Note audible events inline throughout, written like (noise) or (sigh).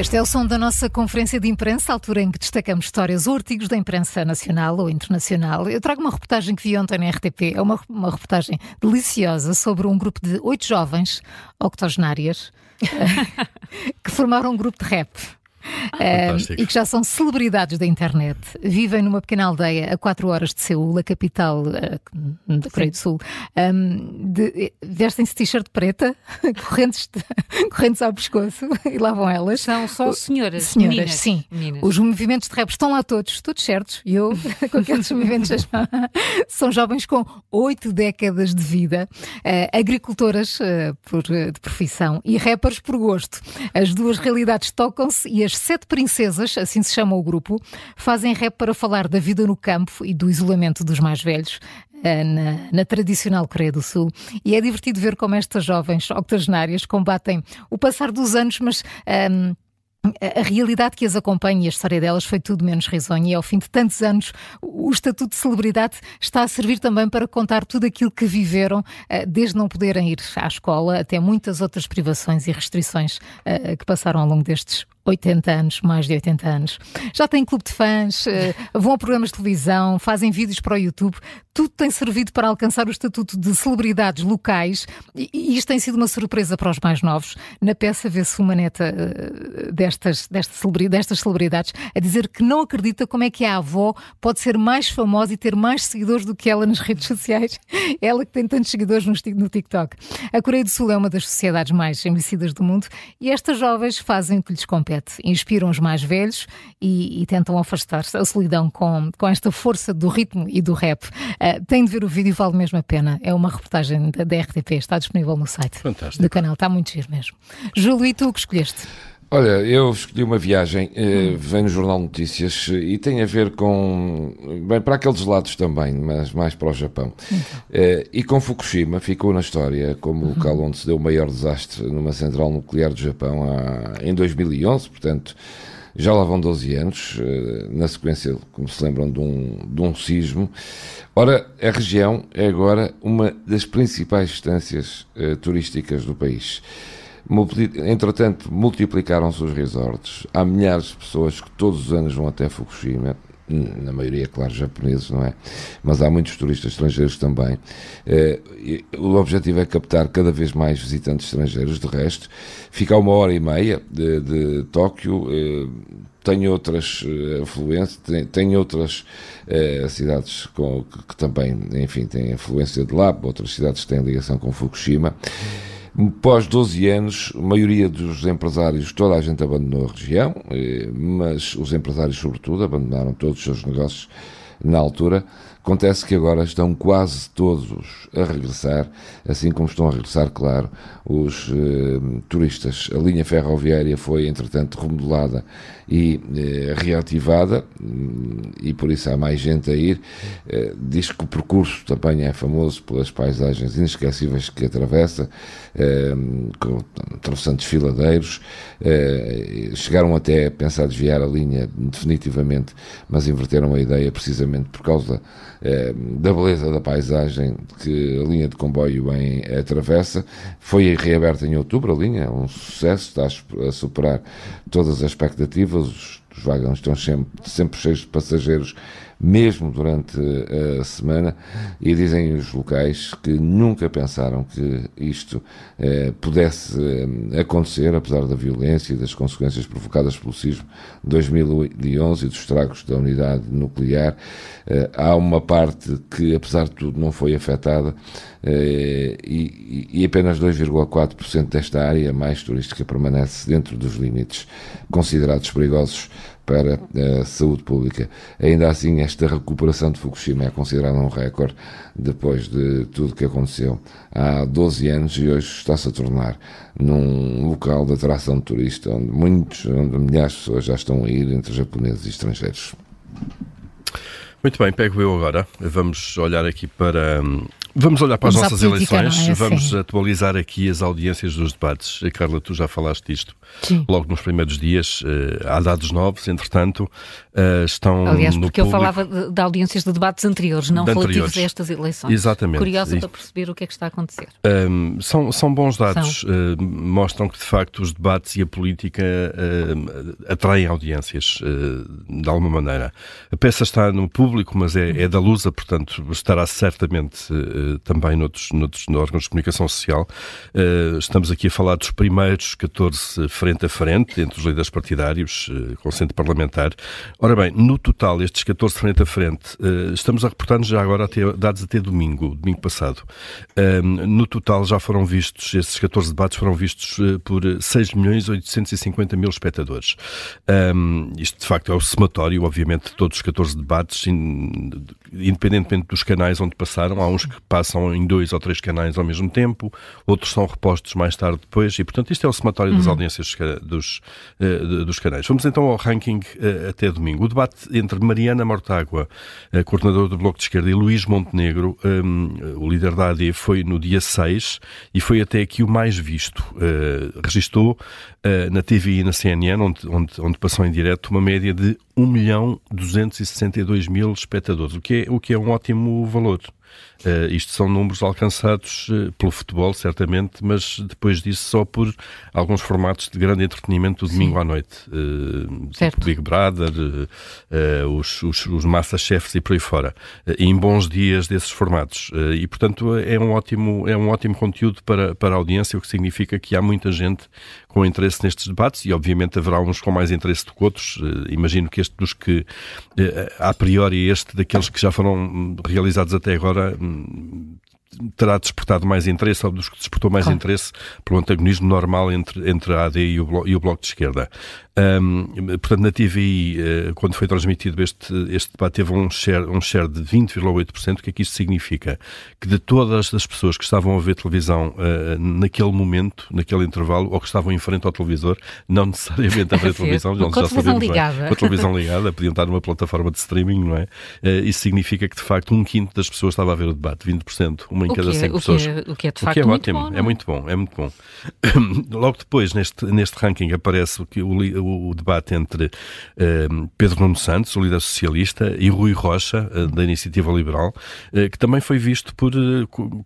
Este é o som da nossa conferência de imprensa, altura em que destacamos histórias ou artigos da imprensa nacional ou internacional. Eu trago uma reportagem que vi ontem na RTP. É uma, uma reportagem deliciosa sobre um grupo de oito jovens octogenárias (laughs) que formaram um grupo de rap. (laughs) Uh, e que já são celebridades da internet. Vivem numa pequena aldeia a 4 horas de Seul, a capital uh, da Coreia do Sul. Um, Vestem-se t-shirt preta, (laughs) correntes, de, correntes ao pescoço, (laughs) e lá vão elas. São só senhoras. Senhoras, meninas, sim. Meninas. Os movimentos de rap estão lá todos, todos certos. E eu, com aqueles movimentos, são jovens com oito décadas de vida, uh, agricultoras por, de profissão e rappers por gosto. As duas realidades tocam-se e as as Sete Princesas, assim se chama o grupo, fazem rap para falar da vida no campo e do isolamento dos mais velhos. Eh, na, na, tradicional Coreia do Sul. E é divertido ver como estas jovens octogenárias combatem o passar dos anos, mas. Um, ehm, a realidade que as acompanha e a história delas foi tudo menos risonha e ao fim de tantos anos o estatuto de celebridade está a servir também para contar tudo aquilo que viveram eh, desde não poderem ir à escola até muitas outras privações e restrições eh, que passaram ao longo destes 80 anos, mais de 80 anos. Já têm clube de fãs, eh, vão a programas de televisão, fazem vídeos para o YouTube. Tudo tem servido para alcançar o estatuto de celebridades locais e isto tem sido uma surpresa para os mais novos. Na peça vê-se uma neta eh, destas, destas, celebridades a dizer que não acredita como é que a avó pode ser mais famosa e ter mais seguidores do que ela nas redes sociais. (laughs) Ela que tem tantos seguidores no TikTok. A Coreia do Sul é uma das sociedades mais envelhecidas do mundo e estas jovens fazem o que lhes compete inspiram os mais velhos e, e tentam afastar-se a solidão com, com esta força do ritmo e do rap. Uh, tem de ver o vídeo, vale mesmo a pena. É uma reportagem da, da RTP, está disponível no site Fantástico. do canal, está muito giro mesmo. Júlio, e tu o que escolheste? Olha, eu escolhi uma viagem, eh, vem no Jornal Notícias e tem a ver com, bem, para aqueles lados também, mas mais para o Japão. Então. Eh, e com Fukushima, ficou na história como o uhum. local onde se deu o maior desastre numa central nuclear do Japão há, em 2011, portanto, já lá vão 12 anos, eh, na sequência, como se lembram, de um, de um sismo. Ora, a região é agora uma das principais estâncias eh, turísticas do país. Entretanto, multiplicaram-se os resorts. Há milhares de pessoas que todos os anos vão até Fukushima na maioria, claro, japoneses, não é? Mas há muitos turistas estrangeiros também. Eh, o objetivo é captar cada vez mais visitantes estrangeiros. De resto, fica uma hora e meia de, de Tóquio. Eh, tem outras eh, afluências, tem, tem outras cidades com, que, que, também, enfim, têm influência de lá, outras cidades têm ligação com Fukushima. Pós 12 anos, a maioria dos empresários, toda a gente abandonou a região, eh, mas os empresários, sobretudo, abandonaram todos os seus negócios na altura. Acontece que agora estão quase todos a regressar, assim como estão a regressar, claro, os eh, turistas. A linha ferroviária foi, entretanto, remodelada e eh, reativada, hum, e por isso há mais gente a ir. Eh, diz que o percurso também é famoso pelas paisagens inesquecíveis que atravessa, eh, atravessando desfiladeiros. Eh, chegaram até a pensar desviar a linha definitivamente, mas inverteram a ideia precisamente por causa da beleza da paisagem que a linha de comboio em atravessa. Foi reaberta em outubro a linha, um sucesso, está a superar todas as expectativas, os, os vagões estão sempre, sempre cheios de passageiros mesmo durante a semana, e dizem os locais que nunca pensaram que isto eh, pudesse eh, acontecer, apesar da violência e das consequências provocadas pelo sismo de 2011 e dos estragos da unidade nuclear. Eh, há uma parte que, apesar de tudo, não foi afetada eh, e, e apenas 2,4% desta área mais turística permanece dentro dos limites considerados perigosos para a saúde pública. Ainda assim, esta recuperação de Fukushima é considerada um recorde depois de tudo que aconteceu há 12 anos e hoje está-se a tornar num local de atração de turista onde muitos, onde milhares de pessoas já estão a ir entre japoneses e estrangeiros. Muito bem, pego eu agora. Vamos olhar aqui para hum, Vamos olhar para as nossas política, eleições, é? vamos atualizar aqui as audiências dos debates. Carla, tu já falaste disto Sim. logo nos primeiros dias. Eh, há dados novos, entretanto, uh, estão Aliás, porque eu falava de, de, audiências de debates anteriores, não de relativos anteriores. a estas eleições. Exatamente. Curiosa e... para perceber o que é que está a acontecer. Um, são, são bons dados, são. Uh, mostram que de facto os debates e a política uh, atraem audiências de alguma maneira. A peça está no público, mas é, é da Lusa, portanto estará certamente também noutros, noutros órgãos de comunicação social. estamos aqui a falar dos primeiros 14 frente a frente entre os líderes partidários, com centro parlamentar. Ora bem, no total, estes 14 frente a frente, estamos a reportar-nos já agora até, dados até domingo, domingo passado. Um, no total já foram vistos, esses 14 debates foram vistos por 6 milhões 850 mil espectadores. Um, isto de facto é o somatório, obviamente, de todos os 14 debates, in, independentemente dos canais onde passaram. Há uns que passam em dois ou três canais ao mesmo tempo, outros são repostos mais tarde depois, e portanto isto é o somatório uhum. das audiências dos, uh, dos canais. Vamos então ao ranking até domingo. O debate entre Mariana Mortágua, coordenadora do Bloco de Esquerda, e Luís Montenegro, um, o líder da AD, foi no dia 6 e foi até aqui o mais visto. Uh, registou na TV e na CNN, onde, onde, onde passou em direto, uma média de 1 milhão 262 mil espectadores, o que é, o que é um ótimo valor. Uh, isto são números alcançados uh, pelo futebol, certamente, mas depois disso só por alguns formatos de grande entretenimento do domingo Sim. à noite. Uh, tipo Big Brother, os, os, os Masterchefs e por aí fora. em bons dias desses formatos. e, portanto, é um ótimo, é um ótimo conteúdo para, para a audiência, o que significa que há muita gente com interesse nestes debates e, obviamente, haverá uns com mais interesse do que outros. imagino que este dos que, a priori, este daqueles que já foram realizados até agora terá despertado mais interesse, ou dos que despertou mais claro. interesse, pelo antagonismo normal entre, entre a AD e o, Bloco, e o Bloco de Esquerda. Um, portanto, na TVI, uh, quando foi transmitido este, este debate, teve um share, um share de 20,8%. O que é que isto significa? Que de todas as pessoas que estavam a ver televisão uh, naquele momento, naquele intervalo, ou que estavam em frente ao televisor, não necessariamente a ver (laughs) televisão, já, já sabemos, ligada. É? com a televisão (laughs) ligada, podiam estar numa plataforma de streaming, não é? Uh, isso significa que, de facto, um quinto das pessoas estava a ver o debate, 20%, uma em o cada 100 é, pessoas. O que é, o que é de facto é muito ótimo, bom, é muito bom, é muito bom. (coughs) Logo depois, neste, neste ranking, aparece o, que, o, debate entre uh, Pedro Nuno Santos, o líder socialista, e Rui Rocha, uh, da Iniciativa Liberal, uh, que também foi visto por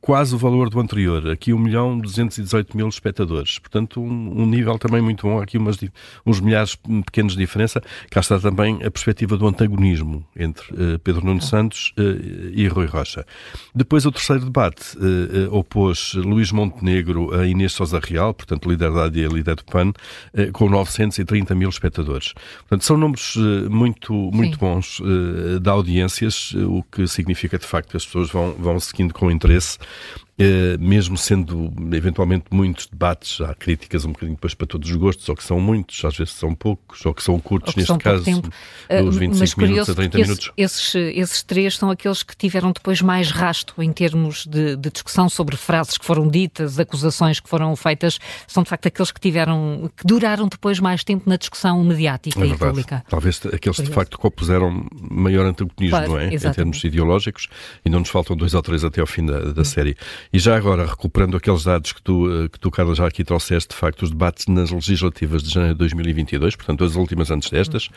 quase o valor do anterior, aqui 1 milhão 218 mil espectadores. Portanto, um, um nível também muito bom, aqui umas, uns milhares pequenos de diferença. Cá está também a perspectiva do antagonismo entre Pedro Nuno Santos e Rui Rocha. Depois, o terceiro debate opôs Luís Montenegro a Inês Sousa Real, portanto, líder da AD e líder do PAN, com 930 mil espectadores. Portanto, são números uh, muito, muito bons uh, de audiências, uh, o que significa de facto que as pessoas vão, vão seguindo com interesse eh, mesmo sendo eventualmente muitos debates, há críticas um bocadinho depois para todos os gostos, ou que são muitos, às vezes são poucos, ou que são curtos, que neste são caso, dos 25 uh, minutos a 30 minutos. Esses, esses três são aqueles que tiveram depois mais rasto em termos de, de, discussão sobre frases que foram ditas, acusações que foram feitas, são de facto aqueles que tiveram, que duraram depois mais tempo na discussão mediática é e pública. Talvez aqueles que de facto que opuseram maior antagonismo, claro, não é? Exatamente. Em termos ideológicos, e não nos faltam dois ou três até ao fim da, da hum. série. E já agora, recuperando aqueles dados que tu, eh, que tu, Carla, já aqui trouxeste, de facto, os debates nas legislativas de janeiro de 2022, portanto, as últimas antes destas,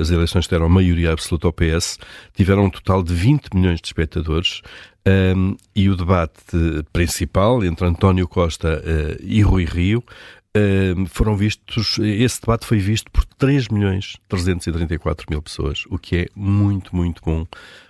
as eleições deram maioria absoluta ao PS, tiveram um total de 20 milhões de espectadores, um, e o debate principal entre António Costa uh, e Rui Rio foram vistos, esse debate foi visto por 3 milhões 334 mil pessoas, o que é muito, muito bom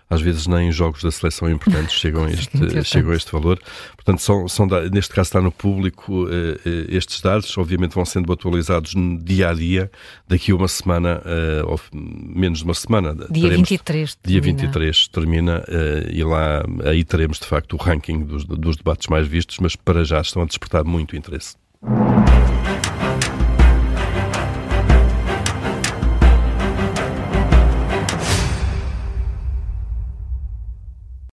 às vezes nem jogos da seleção importantes (laughs) chegam a este, chegam a este valor. Portanto, são, são, neste caso está no público eh, eh, estes dados, obviamente vão sendo atualizados dia a dia, daqui a uma semana, eh, ou menos de uma semana. Dia 23 Dia 23 termina e lá aí teremos de facto o ranking dos, dos debates mais vistos, mas para já estão a despertar muito interesse. Thank you.